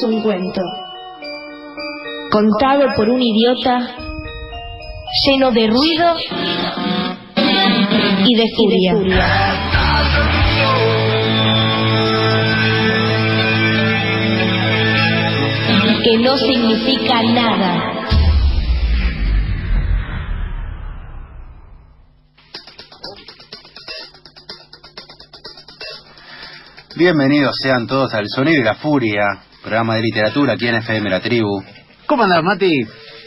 Es un cuento, contado por un idiota, lleno de ruido y de furia. Que no significa nada. Bienvenidos sean todos al Sonido y la Furia, programa de literatura aquí en FM La Tribu. ¿Cómo andás, Mati?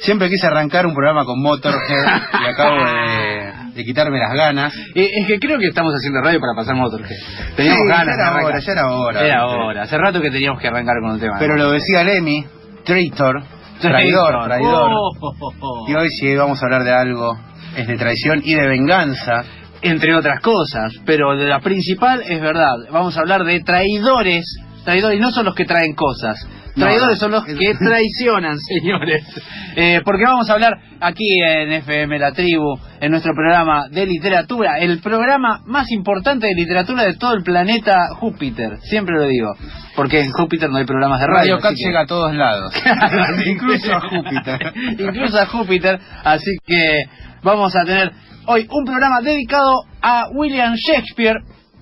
Siempre quise arrancar un programa con Motorhead y acabo de, de quitarme las ganas. Eh, es que creo que estamos haciendo radio para pasar Motorhead. Teníamos Sí, ganas ya era hora, ya era hora. Era hora. Hace rato que teníamos que arrancar con el tema. Pero lo decía Lemmy, traitor, traidor, traidor. Oh, oh, oh, oh. Y hoy sí vamos a hablar de algo, es de traición y de venganza. Entre otras cosas. Pero de la principal es verdad. Vamos a hablar de traidores. Traidores no son los que traen cosas. Traidores no. son los que traicionan, señores. Eh, porque vamos a hablar aquí en FM La Tribu, en nuestro programa de literatura, el programa más importante de literatura de todo el planeta Júpiter. Siempre lo digo. Porque en Júpiter no hay programas de radio. Radio Cat que- llega a todos lados, incluso a Júpiter. incluso a Júpiter. Así que vamos a tener hoy un programa dedicado a William Shakespeare.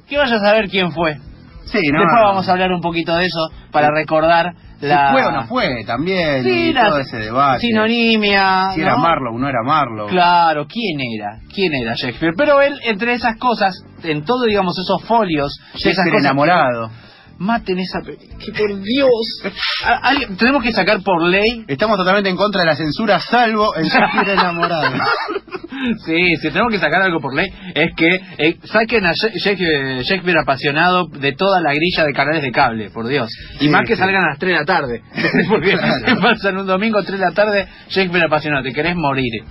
Que vaya a saber quién fue. Sí, ¿no? Después vamos a hablar un poquito de eso para recordar Si la fue o no fue también, Sí, y la todo ese debate. sinonimia. Si era. Marlowe o no era Marlowe. Claro, ¿quién era? ¿Quién era Shakespeare? Pero él, entre esas cosas, en todo, digamos, esos folios, esas Shakespeare cosas enamorado. Maten esa película. Que por Dios. A- tenemos que sacar por ley. Estamos totalmente en contra de la censura, salvo el Shakespeare enamorado. Sí, si tenemos que sacar algo por ley, es que eh, saquen a Sha- Shakespeare, Shakespeare apasionado de toda la grilla de canales de cable, por Dios. Y Sí, más que sí. salgan a las 3 de la tarde. Porque Claro. pasan un domingo 3 de la tarde, Shakespeare apasionado, te querés morir.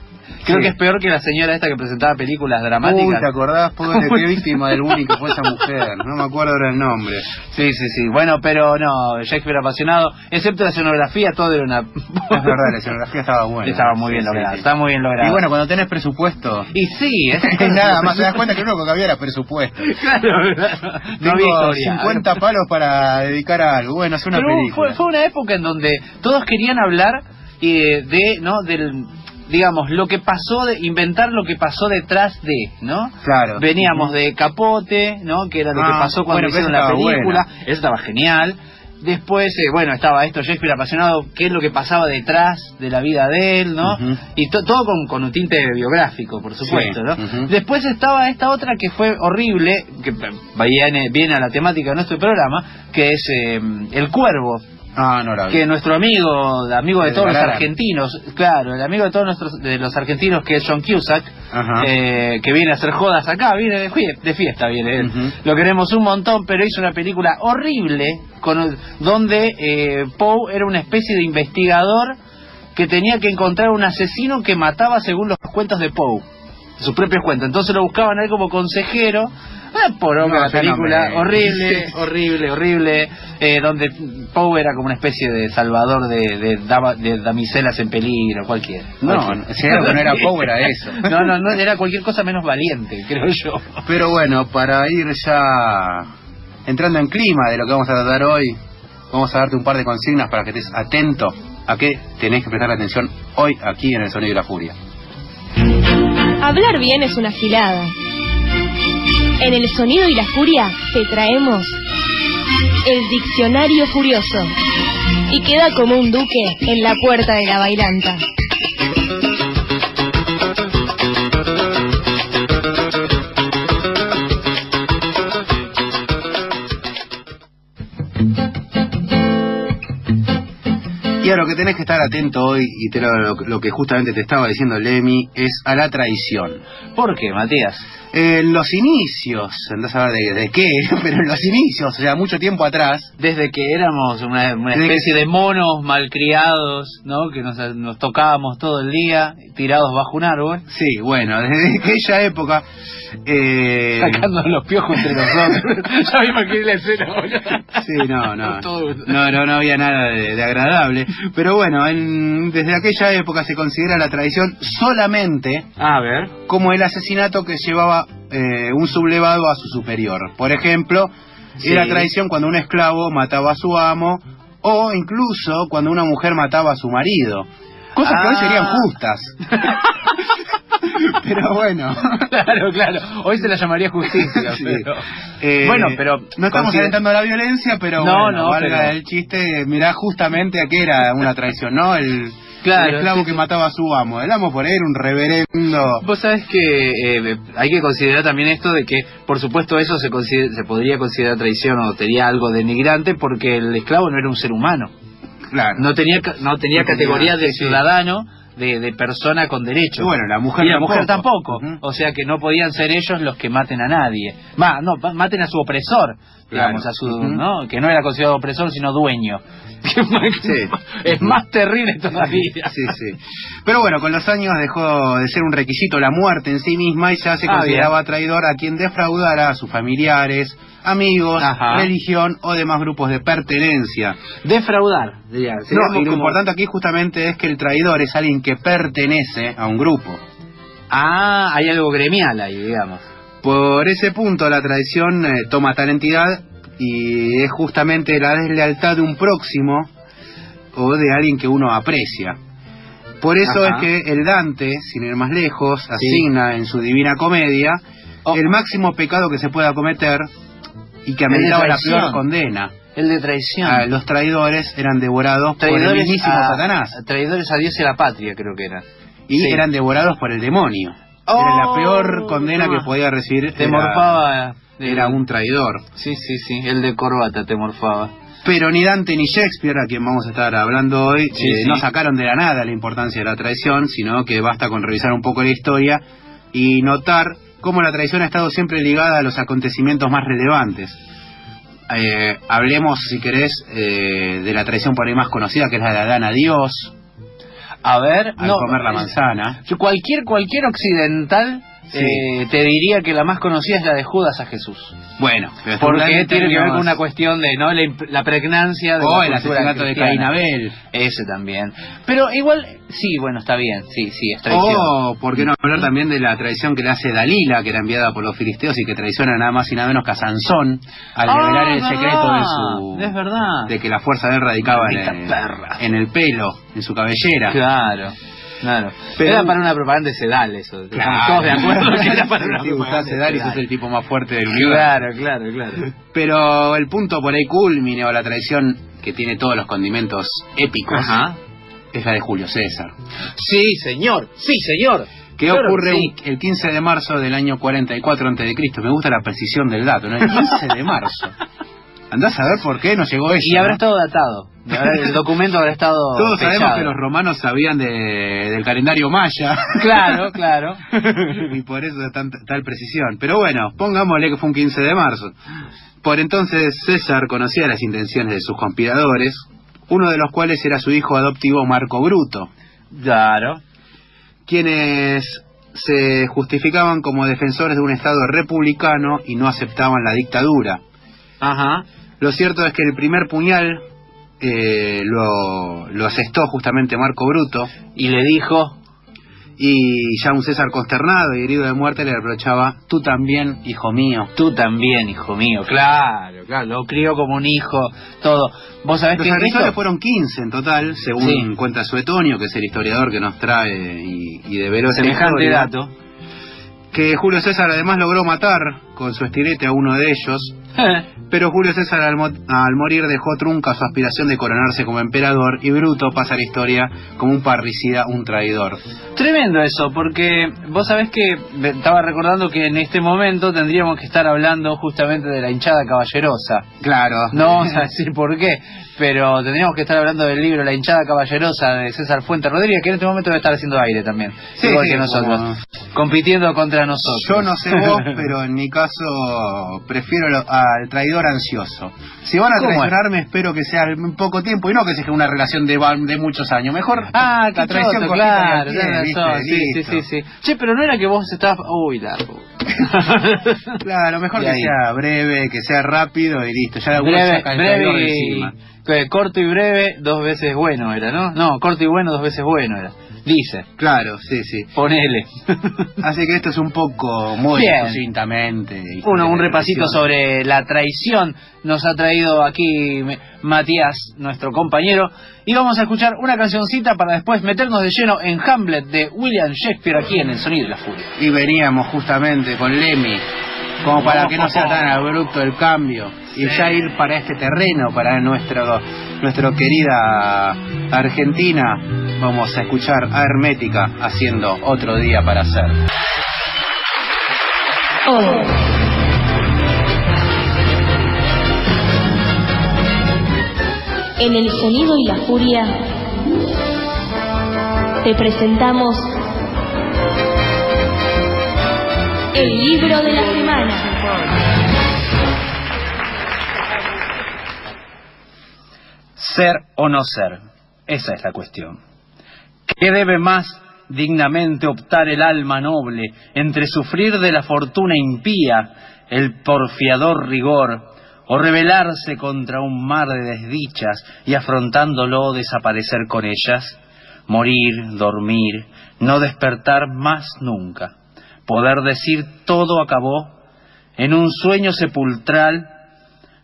Creo Sí. que es peor que la señora esta que presentaba películas Uy, dramáticas. ¿te acordás? Pobre, qué víctima del bullying que fue esa mujer. No me acuerdo ahora el nombre. Sí, sí, sí. Bueno, pero no, Shakespeare apasionado, excepto la escenografía, todo era una... Es verdad, la escenografía estaba buena. Estaba muy bien Sí, lograda, sí. muy bien lograda. Y bueno, cuando tenés presupuesto... Y sí, es Nada más, te das cuenta que lo único que había era presupuesto. Claro, no había Tengo historia. 50 palos para dedicar a algo. Bueno, es una Pero película. Fue, fue una época en donde todos querían hablar eh, de, ¿no? Del, digamos, lo que pasó, de, inventar lo que pasó detrás de, ¿no? Claro. Veníamos de Capote, ¿no? Que era lo que Ah, pasó cuando bueno, hicieron la película. buena. Eso estaba genial. Después, eh, bueno, estaba esto, Shakespeare apasionado, qué es lo que pasaba detrás de la vida de él, ¿no? Y to- todo con, con un tinte biográfico, por supuesto, Sí, ¿no? Después estaba esta otra que fue horrible, que viene, viene a la temática de nuestro programa, que es eh, El Cuervo, Ah, que nuestro amigo, amigo de De todos los argentinos, claro, el amigo de todos nuestros, de los argentinos que es John Cusack, eh, que viene a hacer jodas acá, viene de, fie- de fiesta, viene él. Lo queremos un montón, pero hizo una película horrible, con, donde eh, Poe era una especie de investigador que tenía que encontrar un asesino que mataba según los cuentos de Poe, sus propios cuentos. Entonces lo buscaban a él como consejero. Ah, por No, la ya no película, me- horrible, horrible, horrible, eh, donde Poe era como una especie de salvador de, de, dama- de damiselas en peligro, cualquiera. No, si algo que no era Poe era eso. No, no, no, era cualquier cosa menos valiente, creo yo. Pero bueno, para ir ya entrando en clima de lo que vamos a tratar hoy, vamos a darte un par de consignas para que estés atento a qué tenés que prestar atención hoy aquí en el Sonido y la Furia. Hablar bien es una gilada. En el sonido y la furia te traemos el diccionario furioso. Y queda como un duque en la puerta de la bailanta. Y a lo que tenés que estar atento hoy, y te lo, que justamente te estaba diciendo Lemmy, es a la traición. ¿Por qué, Matías? En los inicios, a ver de, de qué, pero en los inicios, o sea, mucho tiempo atrás, Desde que éramos una, una Desde que- especie de monos malcriados, ¿no? Que nos, nos tocábamos todo el día, tirados bajo un árbol, sí, bueno, desde aquella época, eh, sacando los piojos entre nosotros. ya me imaginé la escena, boludo. Sí, no, no. No, no, no había nada de, de agradable. Pero bueno, en- desde aquella época se considera la traición solamente A ver. como el asesinato que llevaba eh, un sublevado a su superior. Por ejemplo, Sí. era traición cuando un esclavo mataba a su amo o incluso cuando una mujer mataba a su marido. Cosas que hoy Ah. serían justas. Pero bueno. Claro, claro. Hoy se la llamaría justicia, Sí. pero... Eh, bueno, pero... No estamos alentando a la violencia, pero No, bueno, no, valga pero- el chiste, mirá justamente a qué era una traición, ¿no? El, Claro, el esclavo sí, que sí. mataba a su amo. El amo por era un reverendo... Vos sabés que eh, hay que considerar también esto de que, por supuesto, eso se, se podría considerar traición o tenía algo denigrante porque el esclavo no era un ser humano. Claro. No tenía no tenía No tenía, categoría de sí. ciudadano, de, de persona con derecho. Y bueno, la mujer y la mujer tampoco. tampoco. Ujú. O sea que no podían ser ellos los que maten a nadie. Ma, no, ma- maten a su opresor, digamos, Claro. a su. ¿no? Que no era considerado opresor, sino dueño. Sí. Es más terrible todavía. Sí, sí. Pero bueno, con los años dejó de ser un requisito la muerte en sí misma y ya se Ah, consideraba traidor a quien defraudara a sus familiares, amigos, Ajá. religión o demás grupos de pertenencia. Defraudar, diría. No, y lo como- importante aquí justamente es que el traidor es alguien que pertenece a un grupo. Ah, hay algo gremial ahí, digamos. Por ese punto la traición eh, toma tal entidad y es justamente la deslealtad de un próximo o de alguien que uno aprecia. Por eso Ajá. es que el Dante, sin ir más lejos, Sí. asigna en su Divina Comedia Oh. el máximo pecado que se pueda cometer y que ameritaba la peor condena. El de traición. Ah, los traidores eran devorados por el traidores mismísimo a, Satanás Traidores a Dios y a la patria, creo que era. y sí. eran devorados por el demonio. Oh, era la peor condena ah. que podía recibir. Te era- morfaba. de- Era un traidor. Sí, sí, sí. El de corbata te morfaba. Pero ni Dante ni Shakespeare, a quien vamos a estar hablando hoy, Sí, eh, sí. no sacaron de la nada la importancia de la traición, sino que basta con revisar un poco la historia y notar cómo la traición ha estado siempre ligada a los acontecimientos más relevantes. Eh, hablemos, si querés, eh, de la traición por ahí más conocida, que es la de Adán a Dios, A ver, al no. comer la manzana. cualquier, cualquier occidental. Eh, te diría que la más conocida es la de Judas a Jesús. Bueno, pero Porque tiene que ver con una cuestión de no la, la pregnancia de O la el asesinato de. Caín Abel. Ese también. Pero igual, sí, bueno, está bien. Sí, sí, es traición. O, ¿por qué no hablar también de la traición que le hace Dalila, que era enviada por los filisteos y que traiciona nada más y nada menos que a Sansón al Ah, revelar el secreto de su... Es verdad. de que la fuerza de él radicaba en Maldita el, perra. en el pelo, en su cabellera. Claro, claro. Pero- era para una propaganda de Sedal eso. Estamos todos de acuerdo que era para una propaganda Sedal y de sos Sedal. el tipo más fuerte del universo. Claro, claro, claro. Pero el punto por ahí culmine o la traición que tiene todos los condimentos épicos Ajá. es la de Julio César. Sí, señor. Sí, señor. Claro ocurre sí. el 15 de marzo del año 44 a.C. Me gusta la precisión del dato, ¿no? El 15 de marzo. Andás a ver por qué nos llegó eso. Y habrá ¿no? estado datado. El documento habrá estado. Todos sabemos que los romanos sabían de- del calendario maya. Claro, claro. y por eso es tan- tal precisión. Pero bueno, pongámosle que fue un 15 de marzo. Por entonces César conocía las intenciones de sus conspiradores, uno de los cuales era su hijo adoptivo Marco Bruto, Claro. quienes se justificaban como defensores de un Estado republicano y no aceptaban la dictadura. Ajá. Lo cierto es que el primer puñal eh, lo, lo asestó justamente Marco Bruto Y le dijo. Y ya un César consternado y herido de muerte le reprochaba, tú también, hijo mío. Tú también, hijo mío, claro, claro, lo crió como un hijo, todo. Vos sabés Los que agresores fueron 15 en total, según Sí. cuenta Suetonio, que es el historiador que nos trae y, y develó semejante historia, dato. Que Julio César además logró matar con su estilete a uno de ellos, pero Julio César al, mo- al morir dejó trunca su aspiración de coronarse como emperador y Bruto pasa a la historia como un parricida, un traidor. Tremendo eso, porque vos sabés que estaba recordando que en este momento tendríamos que estar hablando justamente de la hinchada caballerosa. Claro. No vamos a decir por qué, pero tendríamos que estar hablando del libro La hinchada caballerosa de César Fuente Rodríguez, que en este momento debe estar haciendo aire también, Sí, igual sí, que nosotros, como- compitiendo contra nosotros. Yo no sé vos, pero en mi caso prefiero lo- al traidor ansioso. Si van a ¿Cómo es? traicionarme, espero que sea en poco tiempo y no que sea una relación de, de muchos años. Mejor Ah, la traición choto, claro, ¿viste? razón, sí, sí, sí, sí. Che, pero no era que vos estabas... Uy, largo. Claro, mejor Y que ahí. sea breve, que sea rápido y listo. Ya breve, breve encima. y... corto y breve, dos veces bueno era, ¿no? No, corto y bueno, dos veces bueno era. Dice, Claro, sí, sí. ponele. Así que esto es un poco muy Bien. sucintamente. Uno, un repasito sobre la traición nos ha traído aquí Matías, nuestro compañero, y vamos a escuchar una cancioncita para después meternos de lleno en Hamlet de William Shakespeare aquí en El Sonido de la Furia. Y veníamos justamente con Lemmy, como para que no sea tan abrupto el cambio, y ya ir para este terreno, para nuestro, nuestro querida Argentina, vamos a escuchar a Hermética haciendo otro día para hacer. Oh. En el sonido y la furia te presentamos el libro de la semana. Ser o no ser, esa es la cuestión. ¿Qué debe más dignamente optar el alma noble entre sufrir de la fortuna impía el porfiador rigor o rebelarse contra un mar de desdichas y afrontándolo desaparecer con ellas? Morir, dormir, no despertar más nunca, poder decir todo acabó en un sueño sepulcral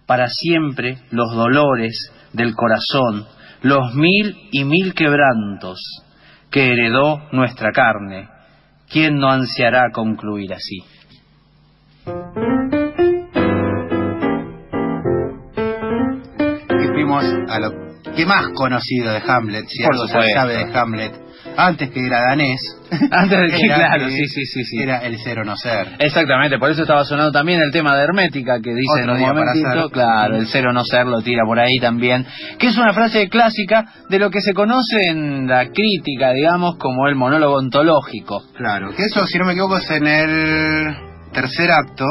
para siempre los dolores del corazón, los mil y mil quebrantos que heredó nuestra carne. ¿Quién no ansiará concluir así? Y fuimos a lo que más conocido de Hamlet, si Por algo se sabe de Hamlet, antes que era danés. Antes de que, era claro, sí, sí, sí, sí. Era el ser o no ser. Exactamente, por eso estaba sonando también el tema de Hermética que dice Otro en un momentito, claro, el ser o no ser lo tira por ahí también, que es una frase clásica de lo que se conoce en la crítica, digamos, como el monólogo ontológico. Claro, que eso, si no me equivoco, es en el tercer acto.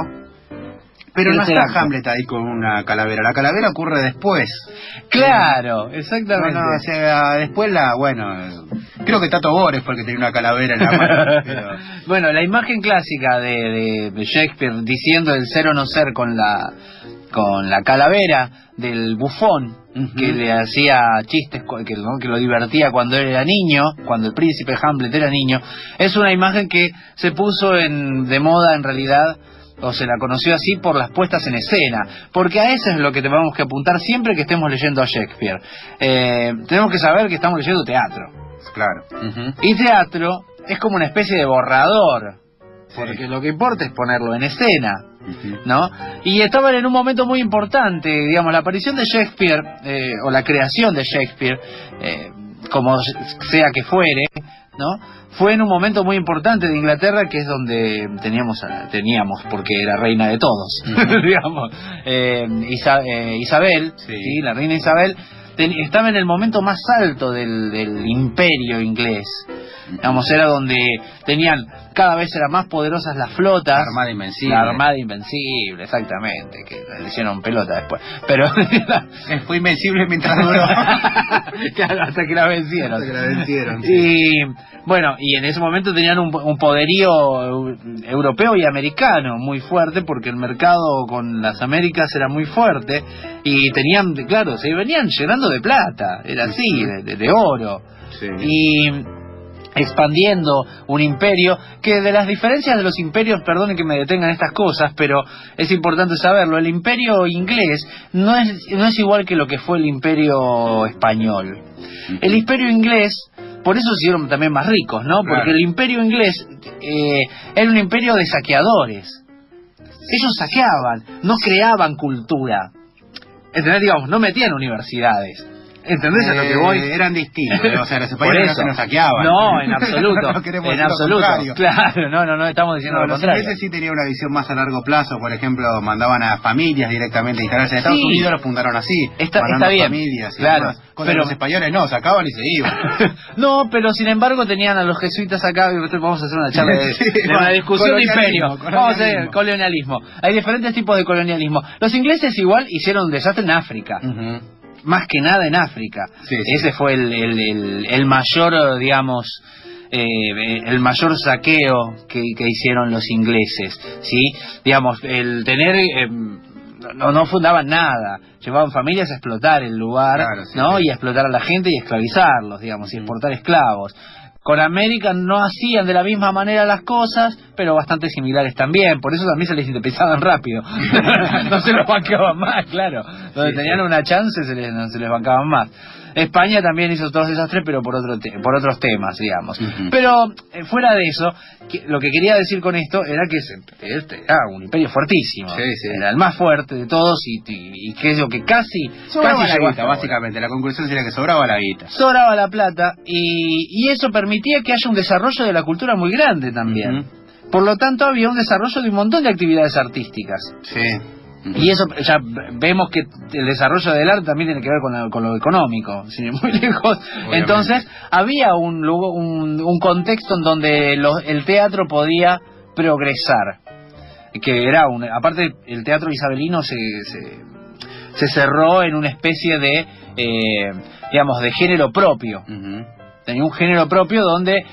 Pero no está. Hamlet ahí con una calavera. La calavera ocurre después. Claro, exactamente. no, o sea, después la, bueno, creo que Tato Bores fue el que tenía una calavera en la mano. pero- Bueno, la imagen clásica de, de- Shakespeare diciendo el ser o no ser con la con la calavera del bufón que le hacía chistes que, ¿no? que lo divertía cuando él era niño, cuando el príncipe Hamlet era niño, es una imagen que se puso en, de moda en realidad o se la conoció así por las puestas en escena, porque a eso es lo que tenemos que apuntar siempre que estemos leyendo a Shakespeare. Eh, tenemos que saber que estamos leyendo teatro. claro. Y teatro es como una especie de borrador, Sí. porque lo que importa es ponerlo en escena. ¿no? Y estaban en un momento muy importante, digamos, la aparición de Shakespeare, eh, o la creación de Shakespeare, eh, como sea que fuere, ¿no? Fue en un momento muy importante de Inglaterra, que es donde teníamos, teníamos porque era reina de todos, digamos, eh, Isa- eh, Isabel, Sí. ¿sí? la reina Isabel, ten- estaba en el momento más alto del, del imperio inglés. Digamos, era donde tenían, cada vez eran más poderosas las flotas. La Armada Invencible. La Armada Invencible, exactamente, que le hicieron pelota después. Pero, Eh, Fue invencible mientras duró. claro, hasta que la vencieron. Hasta que la vencieron, sí. Y bueno, y en ese momento tenían un, un poderío eu- europeo y americano muy fuerte, porque el mercado con las Américas era muy fuerte, y tenían, claro, se venían llenando de plata, era así, de, de- de oro. Sí. Y expandiendo un imperio, que de las diferencias de los imperios, perdonen que me detengan estas cosas, pero es importante saberlo, el imperio inglés no es, no es igual que lo que fue el imperio español. El imperio inglés, por eso se hicieron también más ricos, ¿no? Porque Claro. el imperio inglés eh, era un imperio de saqueadores. Ellos saqueaban, no creaban cultura. ¿Entendés? Digamos, no metían universidades. ¿Entendés a lo que voy? Eh, Eran distintos, o sea, los españoles no se nos saqueaban. No, en absoluto. No queremos en absoluto. Claro, no, no, no estamos diciendo No, lo los contrario. ingleses sí tenían una visión más a largo plazo, por ejemplo, mandaban a familias directamente a instalarse en Estados Sí. Unidos, lo fundaron así, Está- bien. familias y Claro, demás. Pero- los españoles no, sacaban y se iban. No, pero sin embargo tenían a los jesuitas acá, vamos a hacer una charla de, Sí, de una discusión de imperio. Vamos a hacer colonialismo. Hay diferentes tipos de colonialismo. Los ingleses igual hicieron un desastre en África. Ujú. Más que nada en África. Sí, sí. Ese fue el, el, el- el mayor, digamos, eh, el mayor saqueo que, que hicieron los ingleses, ¿sí? Digamos, el tener... eh, no, no fundaban nada, llevaban familias a explotar el lugar, Claro, sí, ¿no? Y a explotar a la gente y esclavizarlos, digamos, y exportar esclavos. Con América no hacían de la misma manera las cosas, pero bastante similares también. Por eso también se les independizaban rápido. no se los bancaban más, claro. Donde Sí, tenían sí. una chance se les, no se les bancaban más. España también hizo todos desastres, pero por, otro te- por otros temas, digamos. Pero eh, fuera de eso, que- lo que quería decir con esto era que se- este era un imperio fuertísimo. Sí, sí. Era el más fuerte de todos y, y, y que es lo que casi, Sobraba casi la guita, básicamente. La conclusión sería que sobraba la guita. sobraba la plata y, y eso permitía que haya un desarrollo de la cultura muy grande también. Por lo tanto, había un desarrollo de un montón de actividades artísticas. Sí. Y eso ya vemos que el desarrollo del arte también tiene que ver con, la- con lo económico, sin ir muy lejos. Entonces, había un, un, un contexto en donde lo- el teatro podía progresar. Que era un, aparte, el teatro isabelino se, se, se cerró en una especie de, eh, digamos, de género propio tenía un género propio donde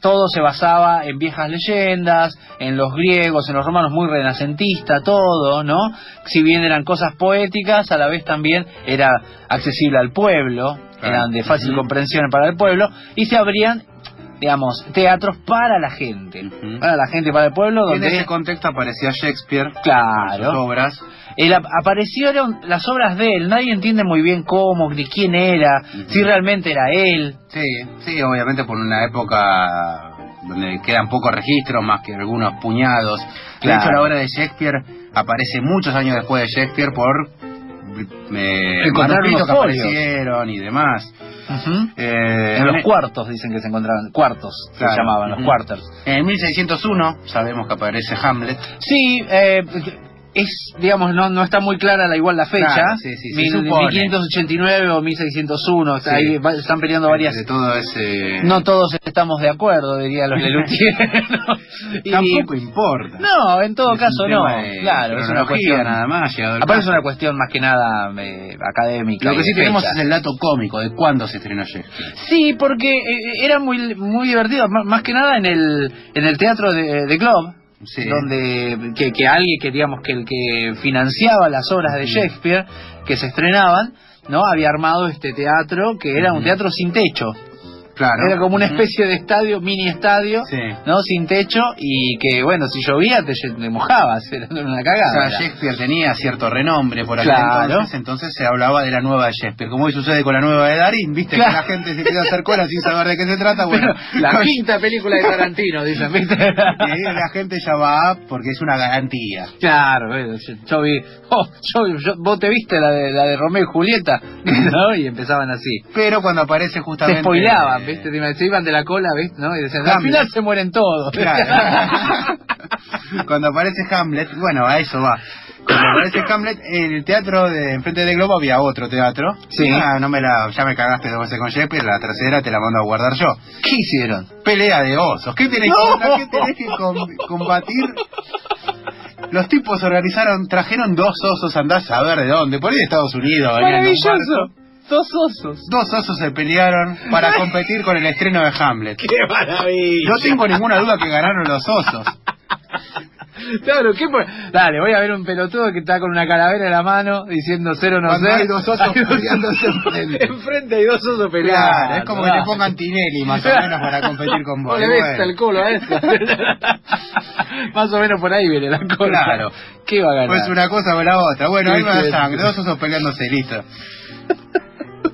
todo se basaba en viejas leyendas, en los griegos, en los romanos, muy renacentista, todo, ¿no? Si bien eran cosas poéticas, a la vez también era accesible al pueblo, Claro. eran de fácil comprensión para el pueblo, y se abrían, digamos, teatros para la gente, para la gente, para el pueblo, En donde... ese contexto aparecía Shakespeare, sus Claro. obras. Él aparecieron las obras de él, nadie entiende muy bien cómo, ni quién era, si realmente era él. Sí, sí, obviamente por una época donde quedan pocos registros, más que algunos puñados. De hecho, la obra de Shakespeare aparece muchos años después de Shakespeare por eh, que aparecieron y demás. Eh, En los en- cuartos dicen que se encontraban, cuartos Claro. se llamaban, los Ujú. quarters. En 1601 sabemos que aparece Hamlet. Sí, eh, es, digamos, no, no está muy clara la igual la fecha. Claro, sí, sí, se Mil- supone. 1589 o 1601, Sí. ahí va- están peleando varias... De todo ese... No todos estamos de acuerdo, dirían los Lelutier. Tampoco importa. No, en todo Es caso no. de Claro, es una cuestión... nada más. Aparte es una cuestión más que nada eh, académica. Lo que sí tenemos es el dato cómico de cuándo se estrenó Shakespeare. Sí, porque eh, era muy muy divertido, más, más que nada en el en el teatro de, de Globe, Sí. donde que, que alguien que digamos que el que financiaba las obras de Shakespeare que se estrenaban, no había armado este teatro que era un teatro sin techo, Claro. era como una especie de estadio, mini estadio, Sí. no sin techo y que bueno si llovía te, te mojabas, era una O cagada. sea, era. Shakespeare tenía cierto renombre por aquel Claro. entonces, entonces se hablaba de la nueva de Shakespeare. Como hoy sucede con la nueva de Darín, viste Claro. que la gente se empieza a hacer cola sin saber de qué se trata. Bueno, la quinta película de Tarantino, dicen, ¿viste? y la gente ya va porque es una garantía. Claro, yo, vi, oh, yo- yo- vos te viste la de, la de Romeo y Julieta, ¿no? Y empezaban así. Pero cuando aparece justamente... spoileaban, eh, ¿viste? Te- Se iban de la cola, ¿viste? ¿No? Y decían, al final se mueren todos. Claro. Cuando aparece Hamlet, bueno, a eso va. Cuando aparece Hamlet, en el teatro de enfrente de Globo había otro teatro. Sí. Ah, no me la, ya me cagaste dos veces con Shakespeare, la tercera te la mando a guardar yo. ¿Qué hicieron? Pelea de osos. ¿Qué tenés, ¡No! que, qué tenés que com- combatir? Los tipos organizaron, trajeron dos osos, andás a ver de dónde, por ahí de Estados Unidos. Maravilloso. Dos osos. Dos osos se pelearon para competir con el estreno de Hamlet. ¡Qué maravilla! No tengo ninguna duda que ganaron los osos. Claro, ¿qué por- Dale, voy a ver un pelotudo que está con una calavera en la mano diciendo cero no Cuando sé. hay dos osos Hay dos peleándose enfrente. Enfrente hay dos osos peleando. Claro, es como que te pongan Tinelli más o menos para competir con vos. No le ves bueno. el culo a esa. Más o menos por ahí viene la cosa. Claro. ¿Qué va a ganar? Pues una cosa o la otra. Bueno, ahí va la sangre, dos osos peleándose, listo.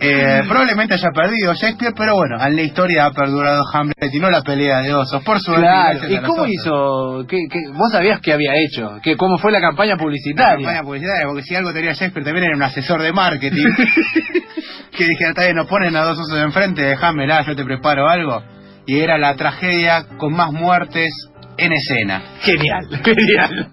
Eh, probablemente haya perdido Shakespeare, pero bueno, en la historia ha perdurado Hamlet y no la pelea de osos. Por suerte. Claro. ¿Y cómo hizo? ¿Qué, qué- vos sabías qué había hecho? ¿Qué, ¿Cómo fue la campaña La publicitaria? campaña publicitaria, porque si algo tenía Shakespeare también era un asesor de marketing. que dijera, está bien, nos ponen a dos osos enfrente, déjamela, yo te preparo algo. Y era la tragedia con más muertes en escena. Genial, genial.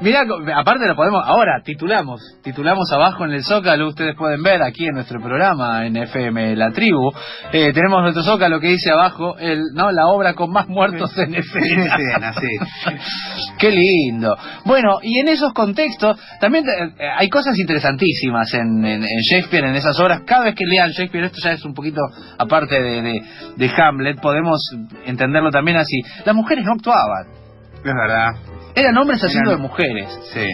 Mira, aparte lo podemos, ahora titulamos, titulamos abajo en el Zócalo, ustedes pueden ver aquí en nuestro programa en FM La Tribu, eh, tenemos nuestro Zócalo que dice abajo, el, no, la obra con más muertos en En escena. escena, sí. Qué lindo. Bueno, y en esos contextos también eh, hay cosas interesantísimas en, en- en Shakespeare, en esas obras. Cada vez que lean Shakespeare, esto ya es un poquito aparte de, de- de Hamlet, podemos entenderlo también así. Las mujeres no actuaban, Es verdad. Eran hombres haciendo Eran- de mujeres. Sí.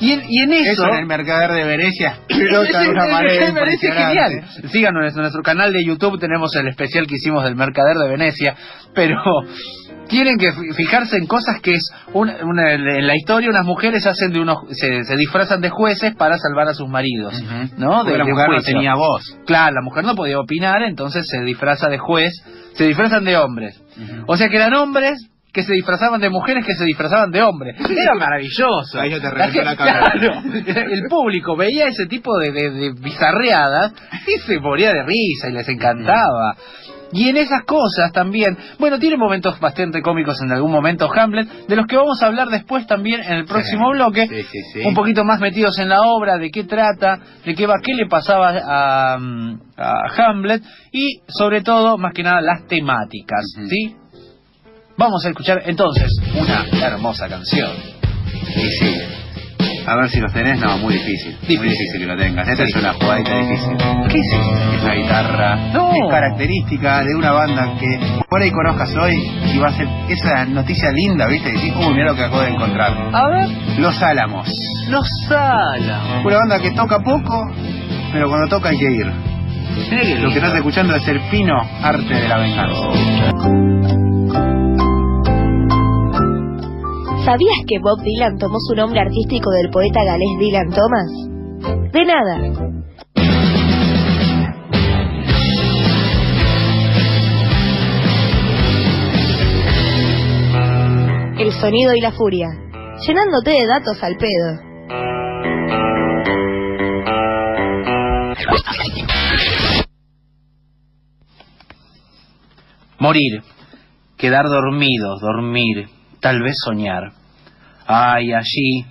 Y en, y en eso... Eso en el mercader de Venecia explota de una Es- manera me parece genial. Síganos en nuestro canal de YouTube, tenemos el especial que hicimos del Mercader de Venecia, pero tienen que fi- fijarse en cosas que es una, una- en la historia unas mujeres hacen de unos se, se disfrazan de jueces para salvar a sus maridos, Ujú. ¿no? Porque De, la mujer no tenía voz. Claro, la mujer no podía opinar, entonces se disfraza de juez, se disfrazan de hombres. O sea que eran hombres que se disfrazaban de mujeres que se disfrazaban de hombres. Era maravilloso. Ahí ya te La la claro, el público veía ese tipo de, de, de bizarreadas y se moría de risa y les encantaba. Y en esas cosas también, bueno, tiene momentos bastante cómicos en algún momento Hamlet, de los que vamos a hablar después también en el próximo bloque, sí, sí, sí. un poquito más metidos en la obra, de qué trata, de qué va, qué le pasaba a, mm, a Hamlet y sobre todo, más que nada, las temáticas. ¿sí? Vamos a escuchar entonces una hermosa canción. Y sí. A ver si los tenés, no, muy difícil. Muy Difícil. difícil que lo tengas. Esta Sí. es una jugadita difícil. ¿Qué es? Es una guitarra No. es característica de una banda que por ahí conozcas hoy y va a ser esa noticia linda, ¿viste? Y decís, uy, mira lo que acabo de encontrar. A ver, Los Álamos. Los Álamos. Una banda que toca poco, pero cuando toca hay que ir. Lo que estás escuchando es el fino arte de la venganza. ¿Sabías que Bob Dylan tomó su nombre artístico del poeta galés Dylan Thomas? De nada. El sonido y la furia, llenándote de datos al pedo. Morir, quedar dormido, dormir, tal vez soñar. Ay, allí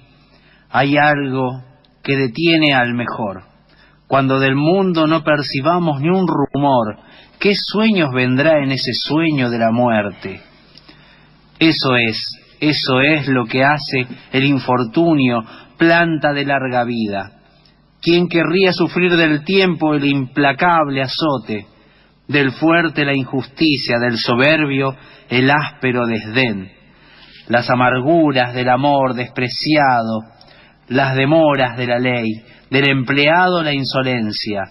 hay algo que detiene al mejor. Cuando del mundo no percibamos ni un rumor, ¿qué sueños vendrá en ese sueño de la muerte? Eso es, eso es lo que hace el infortunio, planta de larga vida. ¿Quién querría sufrir del tiempo el implacable azote? del fuerte la injusticia, del soberbio el áspero desdén, las amarguras del amor despreciado, las demoras de la ley, del empleado la insolencia,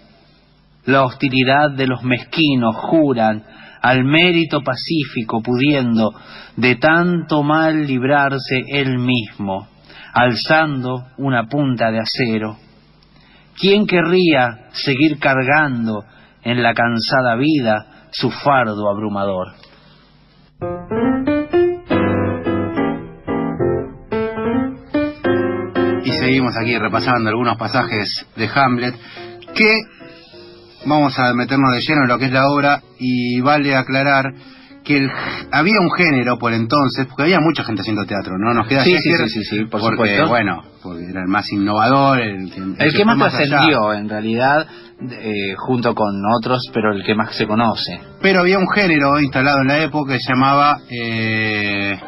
la hostilidad de los mezquinos juran al mérito pacífico pudiendo de tanto mal librarse él mismo, alzando una punta de acero. ¿Quién querría seguir cargando en la cansada vida su fardo abrumador? Y seguimos aquí repasando algunos pasajes de Hamlet que vamos a meternos de lleno en lo que es la obra y vale aclarar que el- había un género por entonces, porque había mucha gente haciendo teatro, ¿no? Nos queda Sí, Shakespeare sí, sí, sí, sí, por porque, supuesto. bueno, porque era el más innovador, el que, El que más trascendió, en realidad, eh, junto con otros, pero el que más se conoce. Pero había un género instalado en la época que se llamaba eh,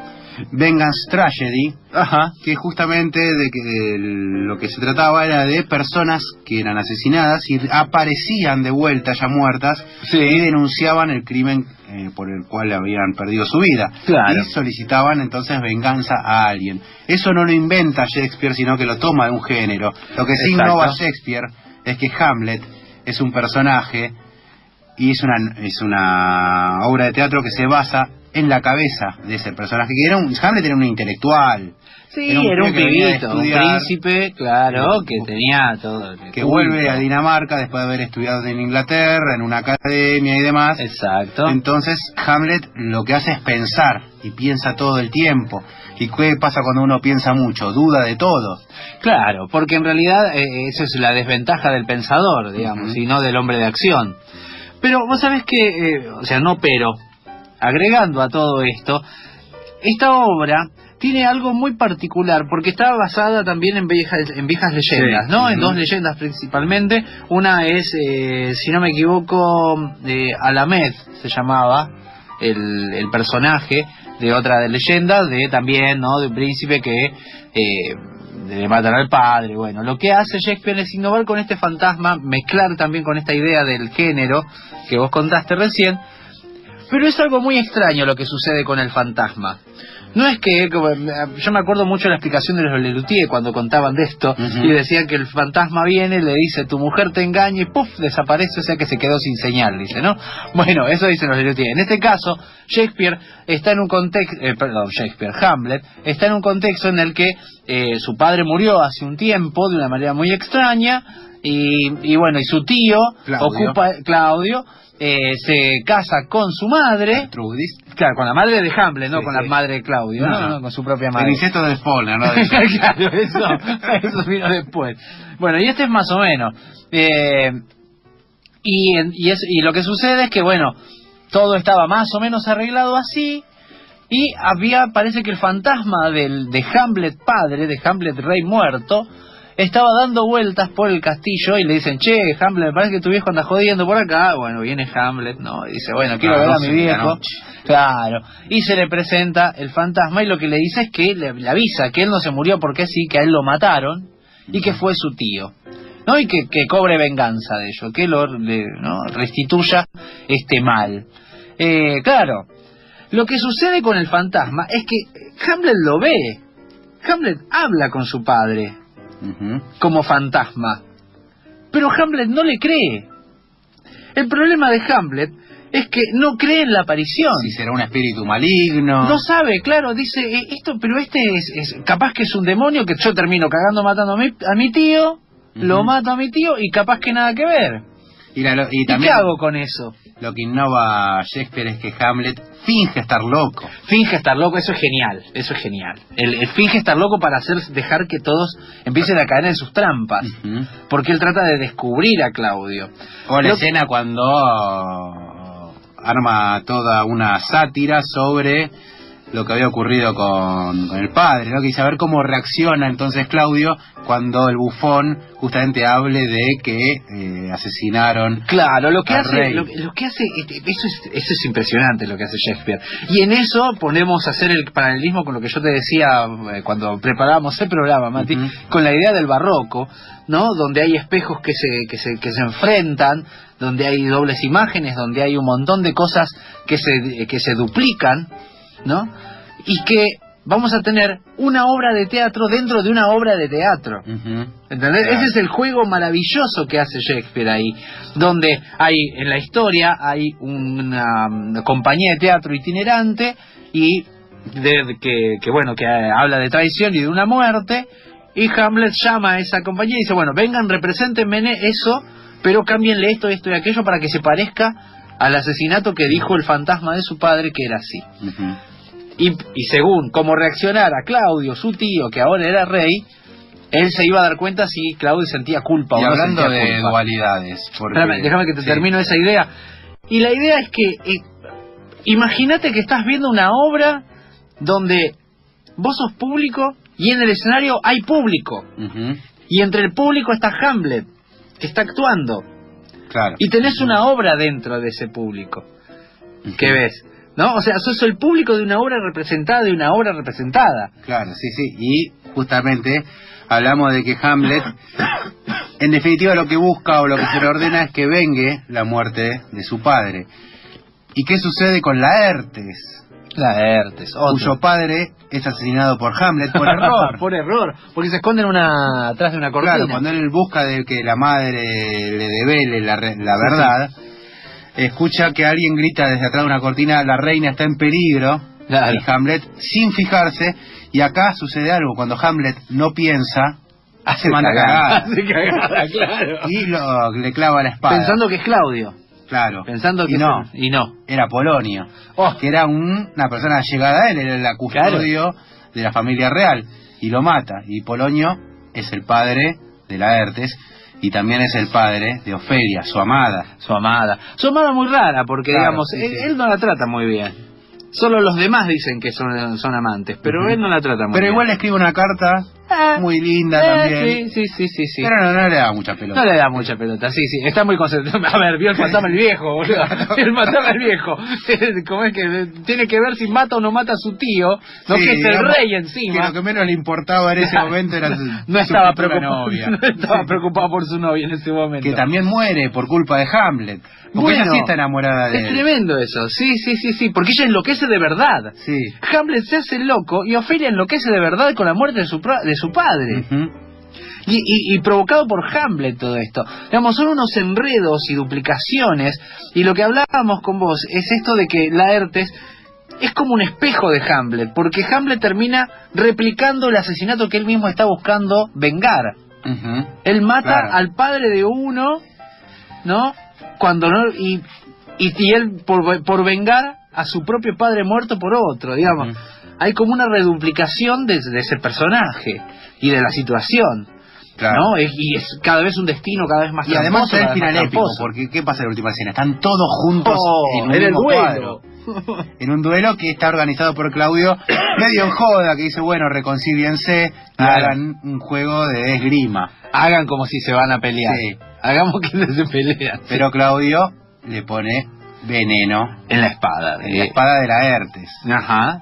Vengeance Tragedy, Ajá. que justamente de que de lo que se trataba era de personas que eran asesinadas y aparecían de vuelta ya muertas Sí. y denunciaban el crimen eh, por el cual habían perdido su vida. Claro. Y solicitaban entonces venganza a alguien. Eso no lo inventa Shakespeare, sino que lo toma de un género. Lo que sí Exacto. innova Shakespeare es que Hamlet es un personaje y es una, es una obra de teatro que se basa en la cabeza de ese personaje, que era un, Hamlet era un intelectual, Sí, Era un era que pibito, un príncipe, claro, que tenía todo. que vuelve a Dinamarca después de haber estudiado en Inglaterra, en una academia y demás. Exacto. Entonces Hamlet lo que hace es pensar y piensa todo el tiempo. ¿Y qué pasa cuando uno piensa mucho? Duda de todo. Claro, porque en realidad eh, esa es la desventaja del pensador, digamos, y no del hombre de acción. Pero vos sabés que, eh, o sea, no pero, agregando a todo esto, esta obra tiene algo muy particular porque está basada también en viejas, en viejas leyendas, Sí, ¿no? En dos leyendas principalmente. Una es, eh, si no me equivoco, eh, Alamed se llamaba el, el personaje de otra de leyenda, de también, ¿no? De un príncipe que eh, le matan al padre. Bueno, lo que hace Shakespeare es innovar con este fantasma, mezclar también con esta idea del género que vos contaste recién. Pero es algo muy extraño lo que sucede con el fantasma. No es que, como, yo me acuerdo mucho de la explicación de los Lelutier cuando contaban de esto y decían que el fantasma viene, le dice tu mujer te engaña y puff, desaparece, o sea que se quedó sin señal, dice, ¿no? Bueno, eso dicen los Lelutier. En este caso, Shakespeare está en un contexto, eh, perdón, Shakespeare, Hamlet, está en un contexto en el que eh, su padre murió hace un tiempo de una manera muy extraña y, y bueno, y su tío Claudio. ocupa, Claudio, eh, se casa con su madre, Trudis. Claro, con la madre de Hamlet, no Sí, con sí. la madre de Claudio, ¿no? No. No, con su propia El madre. incesto de Spoiler, ¿no? De- claro, eso, eso vino después. Bueno, y este es más o menos. Eh, y, y, es- y lo que sucede es que, bueno, todo estaba más o menos arreglado así. Y había, parece que el fantasma del, de Hamlet padre, de Hamlet rey muerto, estaba dando vueltas por el castillo y le dicen, che, Hamlet, me parece que tu viejo anda jodiendo por acá. Bueno, viene Hamlet, ¿no? Y dice, bueno, quiero A ver a mi 12 de la viejo. Claro. Y se le presenta el fantasma y lo que le dice es que le, le avisa que él no se murió porque sí, que a él lo mataron y que fue su tío. ¿No? Y que, que cobre venganza de ello, que lo le- ¿no? restituya este mal. Eh, claro, lo que sucede con el fantasma es que Hamlet lo ve. Hamlet habla con su padre Como fantasma. Pero Hamlet no le cree. El problema de Hamlet es que no cree en la aparición. Si será un espíritu maligno. No sabe, claro, dice, eh, esto, pero este es, es- capaz que es un demonio que yo termino cagando matando a mi, a mi tío, lo mato a mi tío y capaz que nada que ver. Y, la- lo- y ¿Y qué también hago con eso? Lo que innova Shakespeare es que Hamlet finge estar loco. Finge estar loco, eso es genial, eso es genial. El, el finge estar loco para hacer dejar que todos empiecen a caer en sus trampas, porque él trata de descubrir a Claudio. O la Lo- escena cuando arma toda una sátira sobre lo que había ocurrido con, con el padre, ¿no? Que ver cómo reacciona entonces Claudio cuando el bufón justamente hable de que eh, asesinaron. Claro, lo que hace, rey. lo, que- lo que hace, este, eso es, eso es impresionante lo que hace Shakespeare. Y en eso ponemos a hacer el paralelismo con lo que yo te decía eh, cuando preparábamos el programa, Mati, con la idea del barroco, ¿no? Donde hay espejos que se, que se, que se enfrentan, donde hay dobles imágenes, donde hay un montón de cosas que se, que se duplican, ¿no? Y que vamos a tener una obra de teatro dentro de una obra de teatro. Ujú. ¿Entendés? Claro. Ese es el juego maravilloso que hace Shakespeare ahí, donde hay en la historia hay una, compañía de teatro itinerante y de, que, que, bueno que eh, habla de traición y de una muerte y Hamlet llama a esa compañía y dice bueno vengan represéntenme eso pero cámbienle esto esto y aquello para que se parezca al asesinato que dijo el fantasma de su padre que era así. Y, y según cómo reaccionara Claudio, su tío, que ahora era rey, él se iba a dar cuenta si Claudio sentía culpa Y o no hablando sentía de culpa. dualidades. porque- Espérame, déjame que te sí. termino esa idea. Y la idea es que, eh, imagínate que estás viendo una obra donde vos sos público y en el escenario hay público. Y entre el público está Hamlet, que está actuando. Claro. Y tenés una obra dentro de ese público. Ujú. ¿Qué ves? ¿No? O sea, sos el público de una obra representada, de una obra representada. Claro, sí, sí. Y justamente hablamos de que Hamlet, en definitiva, lo que busca o lo que se le ordena es que vengue la muerte de su padre. ¿Y qué sucede con Laertes? Laertes, otro. Cuyo padre es asesinado por Hamlet por error. por error, porque se esconde en una, atrás de una cortina. Claro, cuando él busca de que la madre le devele la, la verdad, escucha que alguien grita desde atrás de una cortina, la reina está en peligro, Claro. y Hamlet, sin fijarse, y acá sucede algo, cuando Hamlet no piensa, Hace manda cagada. Hace cagada, claro. y lo, le clava la espada. Pensando que es Claudio. claro. Pensando que y no, y no. era Polonio, Oh, que era un- una persona llegada a él, era la custodio de la familia real, y lo mata. Y Polonio es el padre de Laertes, y también es el padre de Ofelia, su amada. su amada. Su amada muy rara, porque Claro, digamos, sí, él, sí. él no la trata muy bien. Solo los demás dicen que son, son amantes, pero él no la trata muy Pero bien. igual le escribe una carta Ah, muy linda eh, también. Sí, sí, sí, sí. sí. Pero no, no le da mucha pelota. No le da mucha pelota, sí, sí, está muy concentrado. A ver, vio el fantasma el viejo, boludo. Vio el fantasma el viejo. ¿Cómo es que tiene que ver si mata o no mata a su tío? No que es el rey Que encima. lo que menos le importaba en ese momento era su, No su estaba futura preocupado, novia. no estaba preocupado por su novia en ese momento. Que también muere por culpa de Hamlet. Porque ella Bueno, sí está enamorada de Es él. tremendo eso, sí, sí, sí, sí, porque ella enloquece de verdad. Sí. Hamlet se hace loco y Ofelia enloquece de verdad con la muerte de su, pra- de su padre. Y, y- y provocado por Hamlet todo esto. Digamos, son unos enredos y duplicaciones. Y lo que hablábamos con vos es esto de que Laertes es como un espejo de Hamlet, porque Hamlet termina replicando el asesinato que él mismo está buscando vengar. Él mata Claro. al padre de uno, ¿no? Cuando no y y, y él por, por vengar a su propio padre muerto por otro, digamos. Hay como una reduplicación de, de ese personaje y de la situación, Claro. ¿no? Es- y es cada vez un destino cada vez más Y además es el final épico, porque ¿qué pasa en la última escena? Están todos juntos Oh, en un en el duelo. cuadro. En un duelo que está organizado por Claudio, medio en joda, que dice, bueno, reconcíliense y Claro. hagan un juego de esgrima. Hagan como si se van a pelear. Sí. Hagamos que se pelean. Pero Claudio le pone veneno en la espada. en la eh, espada de Laertes. Ajá.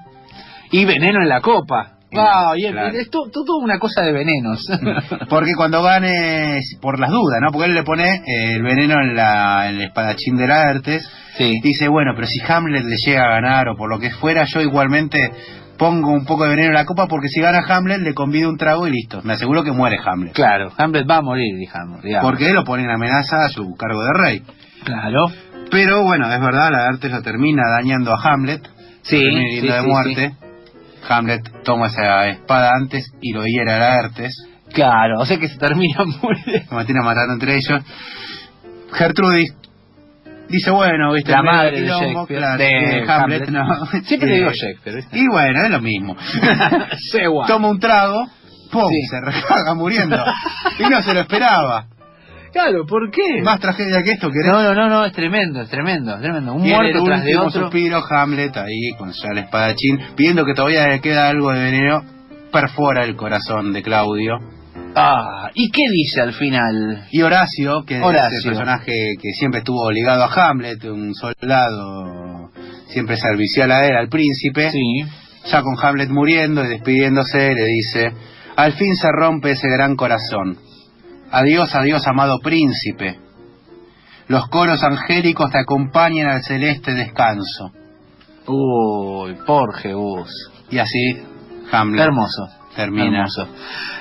Y veneno en la copa. La- Ah, y es, claro. es to- todo una cosa de venenos. Porque cuando gane, por las dudas, ¿no? Porque él le pone eh, el veneno en, la, en el espadachín de Laertes. sí. Dice, bueno, pero si Hamlet le llega a ganar o por lo que fuera, yo igualmente pongo un poco de veneno en la copa porque si gana Hamlet le convido un trago y listo. Me aseguro que muere Hamlet. Claro, Hamlet va a morir, digamos. digamos. Porque él lo pone en amenaza a su cargo de rey. Claro. Pero bueno, es verdad, Laertes lo termina dañando a Hamlet. Sí, lo termina sí, hiriendo de sí, muerte. Hamlet toma esa espada antes y lo hiere a Laertes. Claro, o sea que se termina. Se mantiene matando entre ellos. Gertrudis dice, bueno, viste, La madre de quilombo, Shakespeare, claro, de que Hamlet. no. Siempre le digo Shakespeare. ¿viste? Y bueno, es lo mismo. Toma un trago, ¡pum! Sí. Se recaga muriendo. y no se lo esperaba. Claro, ¿por qué? Más tragedia que esto, ¿querés? No, no, no, no, es tremendo, es tremendo, es tremendo. Un Y muerto el tras de último otro. suspiro, Hamlet, ahí con ya el espadachín, pidiendo que todavía le queda algo de veneno, perfora el corazón de Claudio. Ah, ¿y qué dice al final? Y Horacio, que es el personaje que siempre estuvo ligado a Hamlet, un soldado siempre servicial a él, al príncipe, Sí. ya con Hamlet muriendo y despidiéndose, le dice, al fin se rompe ese gran corazón. Adiós, adiós, amado príncipe. Los coros angélicos te acompañan al celeste descanso. Uy, por Jebus. Y así Hamlet Hermoso. termina. Hermoso.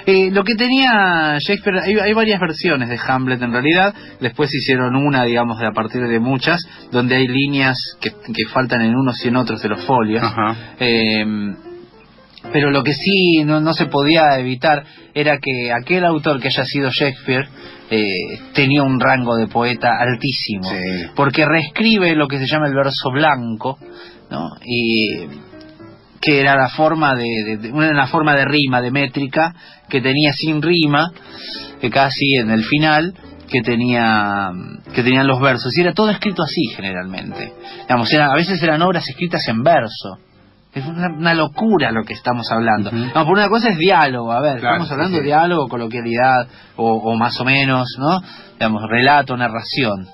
Eh, lo que tenía Shakespeare, hay, hay varias versiones de Hamlet en realidad, después hicieron una, digamos, de a partir de muchas, donde hay líneas que, que faltan en unos y en otros de los folios. Ajá. Eh, pero lo que sí no, no se podía evitar era que aquel autor que haya sido Shakespeare eh, tenía un rango de poeta altísimo, Sí. porque reescribe lo que se llama el verso blanco, ¿no? Y que era la forma de, de- de- una forma de rima, de métrica, que tenía sin rima, que casi en el final, que tenía que tenían los versos, y era todo escrito así generalmente. Digamos, era- a veces eran obras escritas en verso. Es una, una locura lo que estamos hablando. No, por una cosa es diálogo, a ver, Claro, estamos hablando sí. de diálogo, coloquialidad, o, o más o menos, ¿no? Digamos, relato, narración.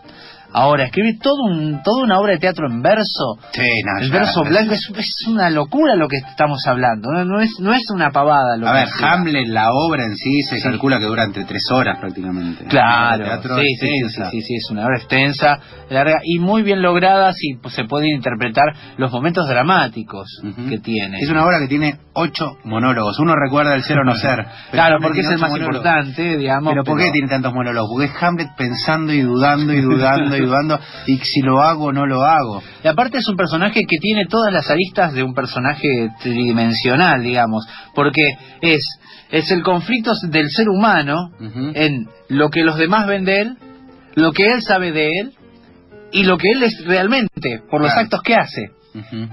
Ahora, escribir todo un, toda una obra de teatro en verso, Sí, no, el ya, verso no, blanco, es, es una locura lo que estamos hablando, no, No es, no es una pavada lo A que ver. Hamlet, la obra en sí, se Sí. calcula que dura entre tres horas prácticamente. Claro, teatro sí, sí, sí, sí, sí, es una obra extensa, larga y muy bien lograda si se pueden interpretar los momentos dramáticos que tiene. Es una obra que tiene ocho monólogos. Uno recuerda el ser o no ser. Claro, porque es el más monólogos. importante, digamos. Pero ¿por qué tiene tantos monólogos? Porque es Hamlet pensando y dudando y dudando y dudando y si lo hago o no lo hago. Y aparte es un personaje que tiene todas las aristas de un personaje tridimensional, digamos, porque es es el conflicto del ser humano en lo que los demás ven de él, lo que él sabe de él y lo que él es realmente por los Claro. actos que hace.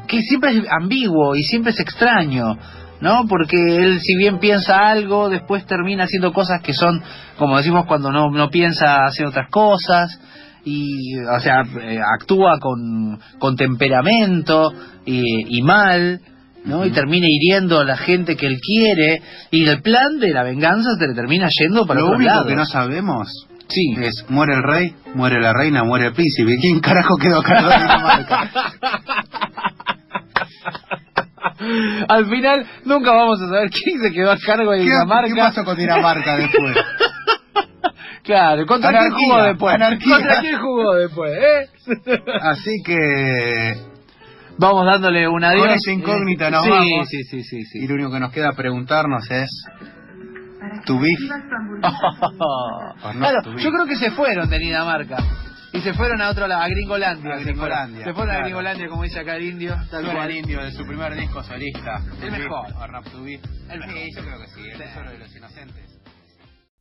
Que siempre es ambiguo y siempre es extraño, ¿no? Porque él si bien piensa algo, después termina haciendo cosas que son, como decimos, cuando no, no piensa hacer otras cosas, y, o sea, eh, actúa con, con temperamento y, y mal, ¿no? Y termina hiriendo a la gente que él quiere, y el plan de la venganza se le termina yendo para Lo otro único lado. que no sabemos Sí. es muere el rey, muere la reina, muere el príncipe. ¿Quién carajo quedó a cargo de Dinamarca? Al final nunca vamos a saber quién se quedó a cargo de ¿Qué, Dinamarca. ¿Qué pasó con Dinamarca después? Claro, ¿contra quién Anarquía, jugó después? anarquía. ¿Contra quién jugó después, eh? Así que Vamos dándole una Con adiós. esa incógnita nos sí, vamos. Sí, sí, sí, sí. y lo único que nos queda preguntarnos es tu beef claro, yo creo que se fueron de Dinamarca. Y se fueron a otro lado, a Gringolandia. A se fueron. Gringolandia, Se fueron a claro. Gringolandia, como dice acá el indio. Tal cual. el indio de su primer disco solista. El mejor. To. El mejor. Sí, yo creo que sí, el tesoro de los inocentes.